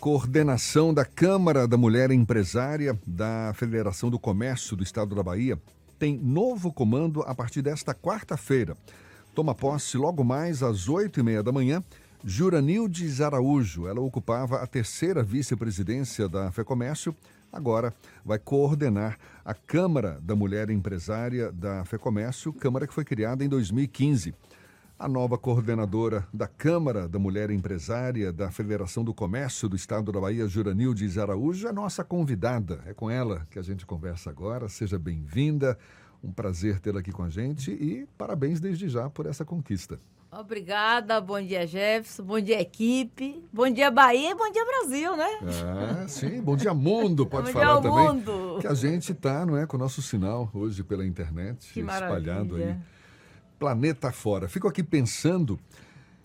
coordenação da Câmara da Mulher Empresária da Federação do Comércio do Estado da Bahia tem novo comando a partir desta quarta-feira. Toma posse logo mais às oito e meia da manhã. Juranildes Araújo, ela ocupava a terceira vice-presidência da FEComércio, agora vai coordenar a Câmara da Mulher Empresária da FEComércio, Câmara que foi criada em 2015. A nova coordenadora da Câmara da Mulher Empresária da Federação do Comércio do Estado da Bahia, Juranildes Araújo, é nossa convidada. É com ela que a gente conversa agora. Seja bem-vinda. Um prazer tê-la aqui com a gente e parabéns desde já por essa conquista. Obrigada, bom dia Jefferson, bom dia equipe, bom dia Bahia e bom dia Brasil, né? Ah, sim, bom dia mundo, pode bom falar dia, também. Mundo. Que a gente está, não é, com o nosso sinal hoje pela internet, Que espalhado maravilha. aí planeta fora. Fico aqui pensando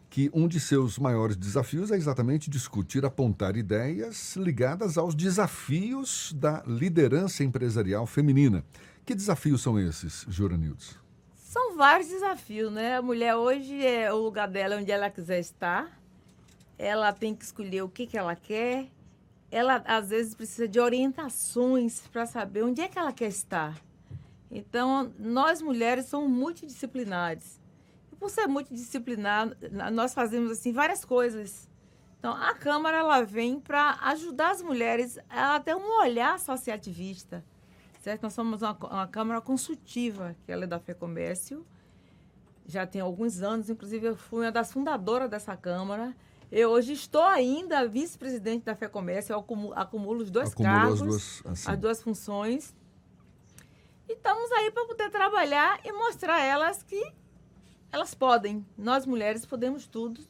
que um de seus maiores desafios é exatamente discutir, apontar ideias ligadas aos desafios da liderança empresarial feminina. Que desafios são esses, Juranildes? São vários desafios, né? A mulher hoje é o lugar dela onde ela quiser estar. Ela tem que escolher o que, que ela quer. Ela, às vezes, precisa de orientações para saber onde é que ela quer estar. Então, nós mulheres somos multidisciplinares. E por ser multidisciplinar, nós fazemos assim várias coisas. Então, a Câmara ela vem para ajudar as mulheres a ter um olhar associativista. Certo? Nós somos uma, uma Câmara consultiva, que ela é da FEComércio. Já tem alguns anos, inclusive eu fui uma das fundadoras dessa Câmara. Eu hoje estou ainda vice-presidente da FEComércio, eu acumulo, acumulo os dois Acumulou cargos, as duas, assim. as duas funções. E estamos aí para poder trabalhar e mostrar a elas que elas podem. Nós mulheres podemos tudo.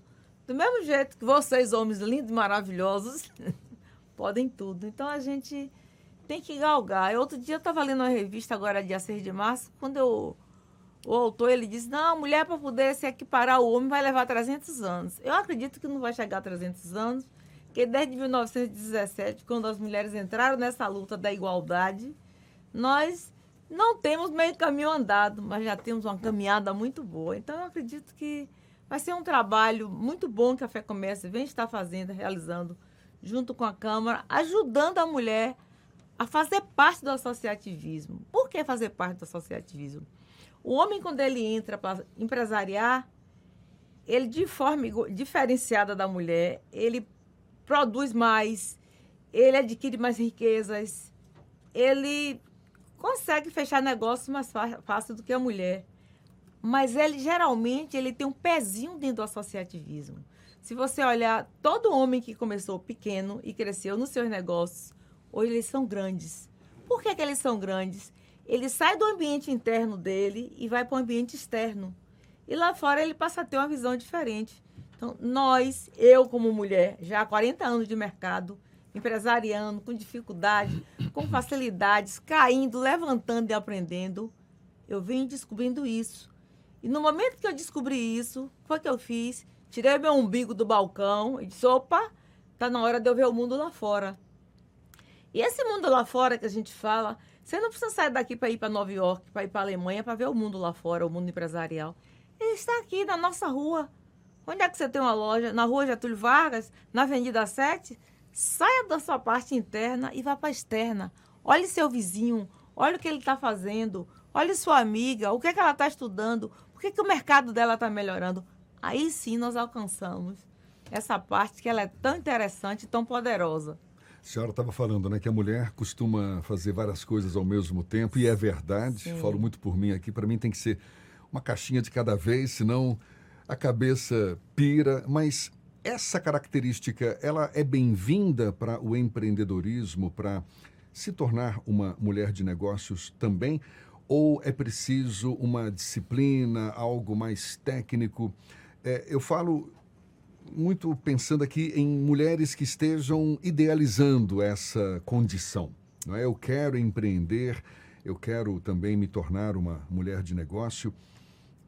Do mesmo jeito que vocês, homens lindos e maravilhosos, podem tudo. Então a gente tem que galgar. Outro dia eu estava lendo uma revista, agora dia 6 de março, quando eu, o autor ele disse: não, mulher para poder se equiparar ao homem vai levar 300 anos. Eu acredito que não vai chegar a 300 anos, porque desde 1917, quando as mulheres entraram nessa luta da igualdade, nós não temos meio caminho andado, mas já temos uma caminhada muito boa. Então, eu acredito que vai ser um trabalho muito bom que a Fé Comércio vem estar fazendo, realizando, junto com a Câmara, ajudando a mulher a fazer parte do associativismo. Por que fazer parte do associativismo? O homem, quando ele entra para empresariar, ele, de forma diferenciada da mulher, ele produz mais, ele adquire mais riquezas, ele consegue fechar negócios mais fácil do que a mulher. Mas ele geralmente ele tem um pezinho dentro do associativismo. Se você olhar todo homem que começou pequeno e cresceu nos seus negócios, hoje eles são grandes. Por que, que eles são grandes? Ele sai do ambiente interno dele e vai para o ambiente externo. E lá fora ele passa a ter uma visão diferente. Então, nós, eu como mulher, já há 40 anos de mercado, empresariando, com dificuldade, com facilidades, caindo, levantando e aprendendo, eu vim descobrindo isso. E no momento que eu descobri isso, foi que eu fiz? Tirei meu umbigo do balcão e disse, opa, tá na hora de eu ver o mundo lá fora. E esse mundo lá fora que a gente fala, você não precisa sair daqui para ir para Nova York, para ir para Alemanha, para ver o mundo lá fora, o mundo empresarial. Ele está aqui na nossa rua. Onde é que você tem uma loja? Na rua Getúlio Vargas, na Avenida 7? Saia da sua parte interna e vá para a externa. Olhe seu vizinho, olhe o que ele está fazendo, olhe sua amiga, o que, é que ela está estudando, por que, que o mercado dela está melhorando. Aí sim nós alcançamos essa parte que ela é tão interessante e tão poderosa. A senhora estava falando, né, que a mulher costuma fazer várias coisas ao mesmo tempo, e é verdade, Sim. falo muito por mim aqui, para mim tem que ser uma caixinha de cada vez, senão a cabeça pira, mas essa característica, ela é bem-vinda para o empreendedorismo, para se tornar uma mulher de negócios também, ou é preciso uma disciplina, algo mais técnico? É, eu falo muito pensando aqui em mulheres que estejam idealizando essa condição. Não é? Eu quero empreender, eu quero também me tornar uma mulher de negócio.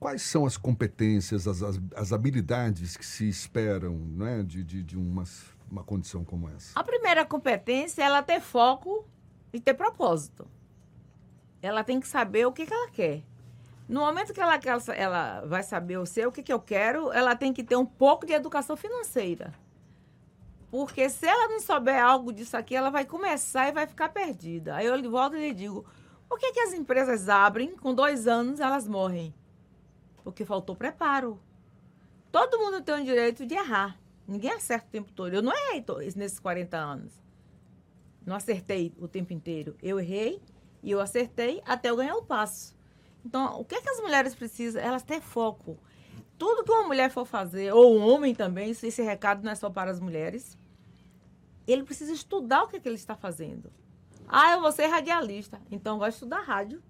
Quais são as competências, as, as, as habilidades que se esperam não é? de, de, de uma, uma condição como essa? A primeira competência é ela ter foco e ter propósito. Ela tem que saber o que, que ela quer. No momento que ela, que ela, ela vai saber o seu, o que, que eu quero, ela tem que ter um pouco de educação financeira. Porque se ela não souber algo disso aqui, ela vai começar e vai ficar perdida. Aí eu volto e lhe digo, por que, que as empresas abrem, com dois anos elas morrem? Porque faltou preparo. Todo mundo tem o direito de errar. Ninguém acerta o tempo todo. Eu não errei nesses 40 anos. Não acertei o tempo inteiro. Eu errei e eu acertei até eu ganhar o passo. Então, o que, é que as mulheres precisam? Elas têm foco. Tudo que uma mulher for fazer, ou um homem também, esse recado não é só para as mulheres, ele precisa estudar o que, é que ele está fazendo. Ah, eu vou ser radialista. Então, vai estudar rádio,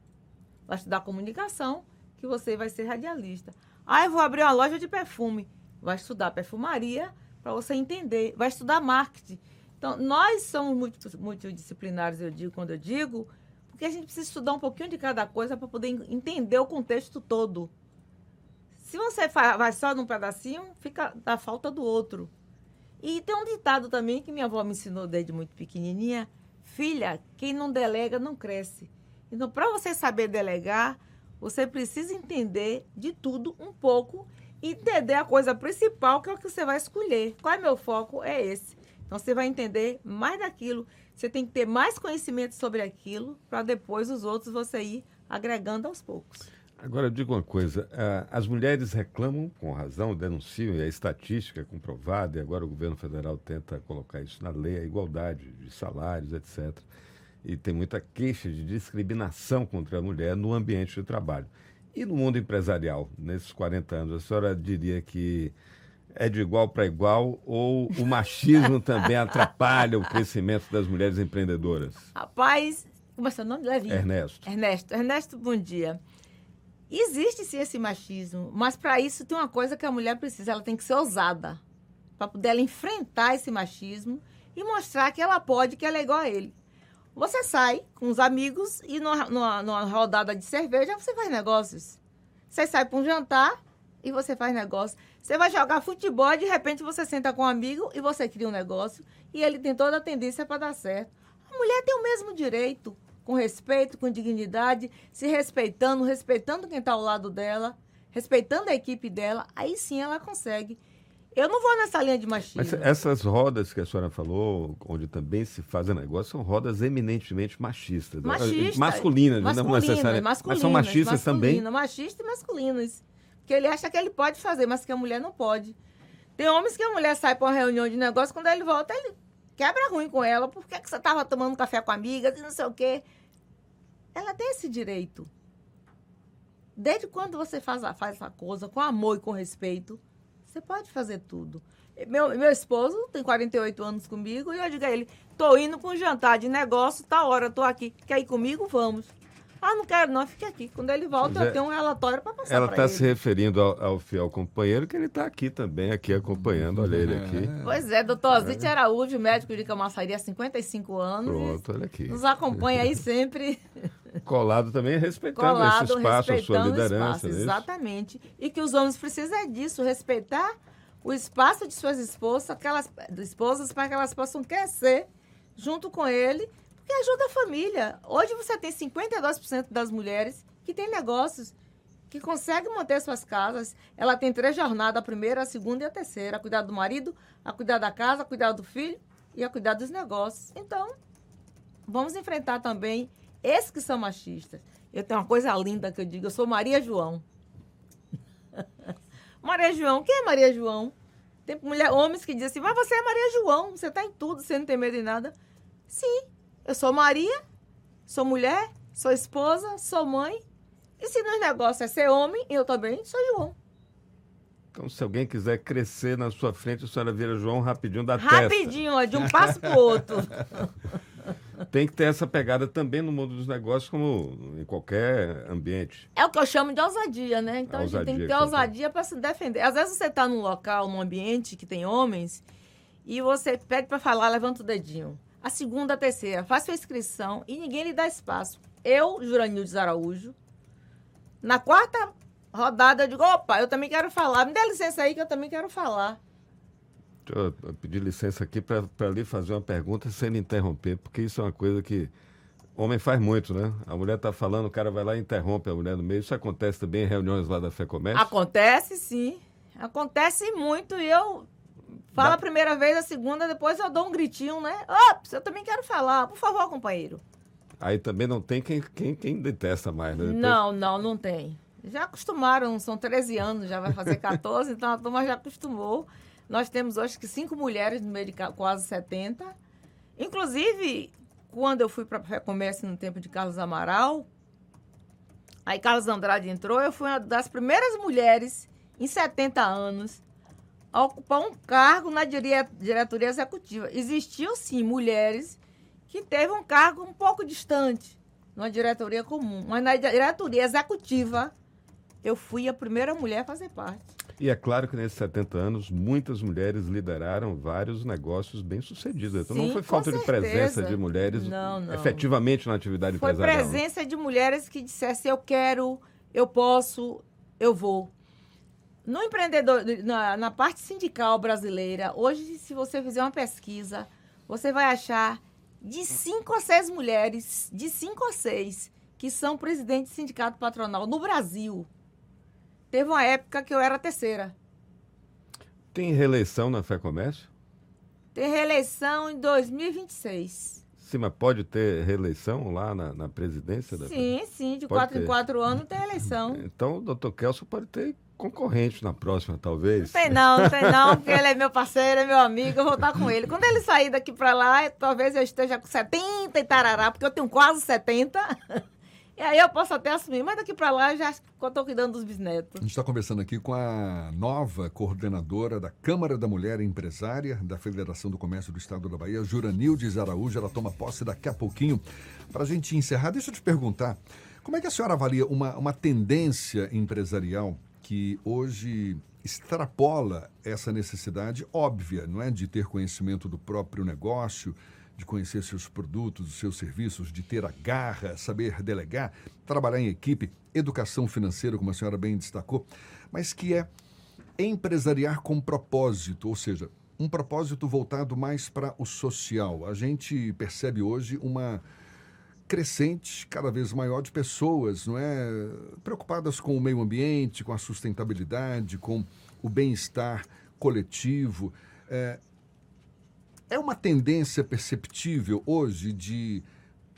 vai estudar comunicação, que você vai ser radialista. Ah, eu vou abrir uma loja de perfume. Vai estudar perfumaria para você entender. Vai estudar marketing. Então, nós somos multidisciplinares, eu digo, quando eu digo, porque a gente precisa estudar um pouquinho de cada coisa para poder entender o contexto todo. Se você vai só num pedacinho, fica da falta do outro. E tem um ditado também que minha avó me ensinou desde muito pequenininha: filha, quem não delega não cresce. Então, para você saber delegar, você precisa entender de tudo um pouco e entender a coisa principal, que é o que você vai escolher. Qual é meu foco? É esse. Então, você vai entender mais daquilo. Você tem que ter mais conhecimento sobre aquilo para depois os outros você ir agregando aos poucos. Agora, eu digo uma coisa: eh, as mulheres reclamam, com razão, denunciam, e a estatística é comprovada, e agora o governo federal tenta colocar isso na lei, a igualdade de salários, etc. E tem muita queixa de discriminação contra a mulher no ambiente de trabalho. E no mundo empresarial, nesses 40 anos, a senhora diria que é de igual para igual ou o machismo também atrapalha o crescimento das mulheres empreendedoras? Rapaz, como é seu nome? Levinho. Ernesto. Ernesto. Ernesto, bom dia. Existe sim esse machismo, mas para isso tem uma coisa que a mulher precisa, ela tem que ser ousada. Para poder ela enfrentar esse machismo e mostrar que ela pode, que ela é igual a ele. Você sai com os amigos e numa, numa, numa rodada de cerveja você faz negócios. Você sai para um jantar e você faz negócio. Você vai jogar futebol e de repente você senta com um amigo e você cria um negócio e ele tem toda a tendência para dar certo. A mulher tem o mesmo direito, com respeito, com dignidade, se respeitando, respeitando quem está ao lado dela, respeitando a equipe dela, aí sim ela consegue. Eu não vou nessa linha de machismo. Mas essas rodas que a senhora falou, onde também se faz negócio, são rodas eminentemente machistas. Machistas. Masculinas, masculinas não necessariamente. Mas são machistas também. Machistas e masculinos que ele acha que ele pode fazer, mas que a mulher não pode. Tem homens que a mulher sai para uma reunião de negócio, quando ele volta, ele quebra ruim com ela. Por que, que você estava tomando café com amigas e não sei o quê? Ela tem esse direito. Desde quando você faz, faz essa coisa com amor e com respeito, você pode fazer tudo. Meu, meu esposo tem 48 anos comigo e eu digo a ele: tô indo para um jantar de negócio, tá hora, tô aqui. Quer ir comigo? Vamos. Ah, não quero não, fique aqui. Quando ele volta, eu é, tenho um relatório para passar Ela está se referindo ao, ao, fiel companheiro, que ele está aqui também, aqui acompanhando, olha ele aqui. Pois é, doutor Zite é. Araújo, médico de Camaçaria há 55 anos. Pronto, olha aqui. Nos acompanha aí sempre. Colado também, respeitando Colado, esse espaço, a sua liderança. Espaço, é exatamente. E que os homens precisam é disso, respeitar o espaço de suas esposas, aquelas esposas, para que elas possam crescer junto com ele e ajuda a família. Hoje você tem 52% das mulheres que têm negócios, que conseguem manter suas casas. Ela tem três jornadas, a primeira, a segunda e a terceira. A cuidar do marido, a cuidar da casa, a cuidar do filho e a cuidar dos negócios. Então, vamos enfrentar também esses que são machistas. Eu tenho uma coisa linda que eu digo, eu sou Maria João. Maria João, quem é Maria João? Tem mulher, homens que dizem assim, mas você é Maria João, você está em tudo, você não tem medo de nada. Sim, eu sou Maria, sou mulher, sou esposa, sou mãe. E se nos negócios é ser homem, eu também sou João. Então, se alguém quiser crescer na sua frente, a senhora vira João rapidinho da rapidinho, testa. Rapidinho, ó, de um passo para o outro. Tem que ter essa pegada também no mundo dos negócios, como em qualquer ambiente. É o que eu chamo de ousadia, né? Então a, a gente tem que ter ousadia para se defender. Às vezes você está num local, num ambiente que tem homens, e você pede para falar, levanta o dedinho a segunda, a terceira. Faz sua inscrição e ninguém lhe dá espaço. Eu, Juranildes Araújo, na quarta rodada, eu digo, opa, eu também quero falar. Me dá licença aí que eu também quero falar. Deixa eu pedir licença aqui para lhe fazer uma pergunta sem lhe interromper, porque isso é uma coisa que homem faz muito, né? A mulher está falando, o cara vai lá e interrompe a mulher no meio. Isso acontece também em reuniões lá da Fé Comércio? Acontece, sim. Acontece muito e eu Fala Dá- a primeira vez, a segunda, depois eu dou um gritinho, né? Ops, eu também quero falar. Por favor, companheiro. Aí também não tem quem, quem, quem detesta mais, né? Depois- Não, não, não tem. Já acostumaram, são 13 anos, já vai fazer 14, então a turma já acostumou. Nós temos hoje que cinco mulheres no meio de quase 70. Inclusive, quando eu fui para a Comércio no tempo de Carlos Amaral, aí Carlos Andrade entrou, eu fui uma das primeiras mulheres em 70 anos a ocupar um cargo na dire- diretoria executiva. Existiam, sim, mulheres que teve um cargo um pouco distante, numa diretoria comum. Mas na diretoria executiva, eu fui a primeira mulher a fazer parte. E é claro que nesses 70 anos, muitas mulheres lideraram vários negócios bem-sucedidos. Então não foi falta de presença certeza. de mulheres Não, não. efetivamente na atividade Foi empresarial. né? presença de mulheres que dissessem eu quero, eu posso, eu vou. No empreendedor, na, na parte sindical brasileira, hoje, se você fizer uma pesquisa, você vai achar de cinco a seis mulheres, de cinco a seis, que são presidentes de sindicato patronal no Brasil. Teve uma época que eu era terceira. Tem reeleição na Fé Comércio? Tem reeleição em 2026. Sim, mas pode ter reeleição lá na, na presidência da Sim, sim, de Pode quatro ter. em quatro anos tem eleição. Então o doutor Kelso pode ter concorrente na próxima, talvez. Tem não, não tem não, porque ele é meu parceiro, é meu amigo, eu vou estar com ele. Quando ele sair daqui pra lá, talvez eu esteja com 70 e tarará, porque eu tenho quase 70. E aí eu posso até assumir, mas daqui pra lá eu já estou cuidando dos A bisnetos. gente está conversando aqui com a nova coordenadora da Câmara da Mulher Empresária da Federação do Comércio do Estado da Bahia, Juranildes Araújo. Ela toma posse daqui a pouquinho. Para a gente encerrar, deixa eu te perguntar, como é que a senhora avalia uma, uma tendência empresarial que hoje extrapola essa necessidade óbvia, não é, de ter conhecimento do próprio negócio, de conhecer seus produtos, os seus serviços, de ter a garra, saber delegar, trabalhar em equipe, educação financeira, como a senhora bem destacou, mas que é empresariar com propósito, ou seja, um propósito voltado mais para o social. A gente percebe hoje uma crescente cada vez maior de pessoas, não é, preocupadas com o meio ambiente, com a sustentabilidade, com o bem-estar coletivo. É, é uma tendência perceptível hoje de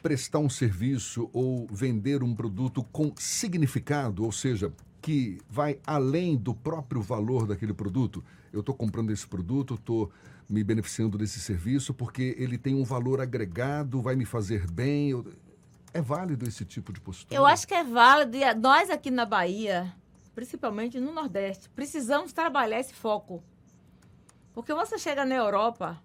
prestar um serviço ou vender um produto com significado, ou seja, que vai além do próprio valor daquele produto. Eu estou comprando esse produto, estou me beneficiando desse serviço porque ele tem um valor agregado, vai me fazer bem. eu- É válido esse tipo de postura? Eu acho que é válido, e nós aqui na Bahia, principalmente no Nordeste, precisamos trabalhar esse foco. Porque você chega na Europa,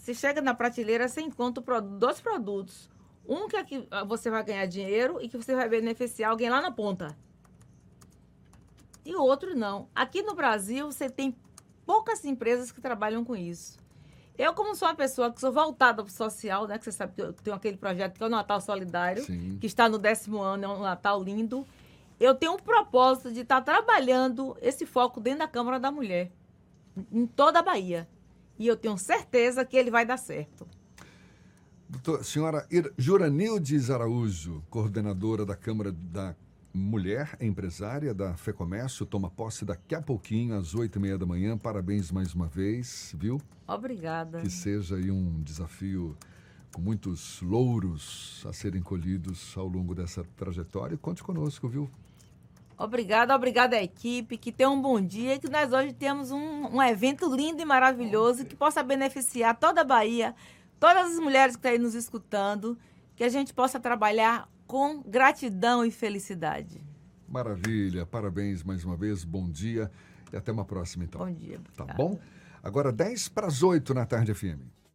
você chega na prateleira, você encontra dois produtos. Um que aqui ah, você vai ganhar dinheiro e que você vai beneficiar alguém lá na ponta. E o outro não. Aqui no Brasil, você tem poucas empresas que trabalham com isso. Eu, como sou uma pessoa que sou voltada para o social, né? Que você sabe que eu tenho aquele projeto que é o Natal Solidário Sim. que está no décimo ano, é um Natal lindo. Eu tenho um propósito de estar trabalhando esse foco dentro da Câmara da Mulher, em toda a Bahia. E eu tenho certeza que ele vai dar certo. Doutor, senhora Juranildes Araújo, coordenadora da Câmara da Mulher Empresária da FEComércio, toma posse daqui a pouquinho, às oito e meia da manhã. Parabéns mais uma vez, viu? Obrigada. Que seja aí um desafio com muitos louros a serem colhidos ao longo dessa trajetória. E conte conosco, viu? Obrigada, obrigada à equipe, que tenha um bom dia e que nós hoje temos um, um evento lindo e maravilhoso que possa beneficiar toda a Bahia, todas as mulheres que estão aí nos escutando, que a gente possa trabalhar com gratidão e felicidade. Maravilha, parabéns mais uma vez, bom dia e até uma próxima então. Bom dia. Tá obrigada. bom? Agora 10 para as 8 na tarde FM.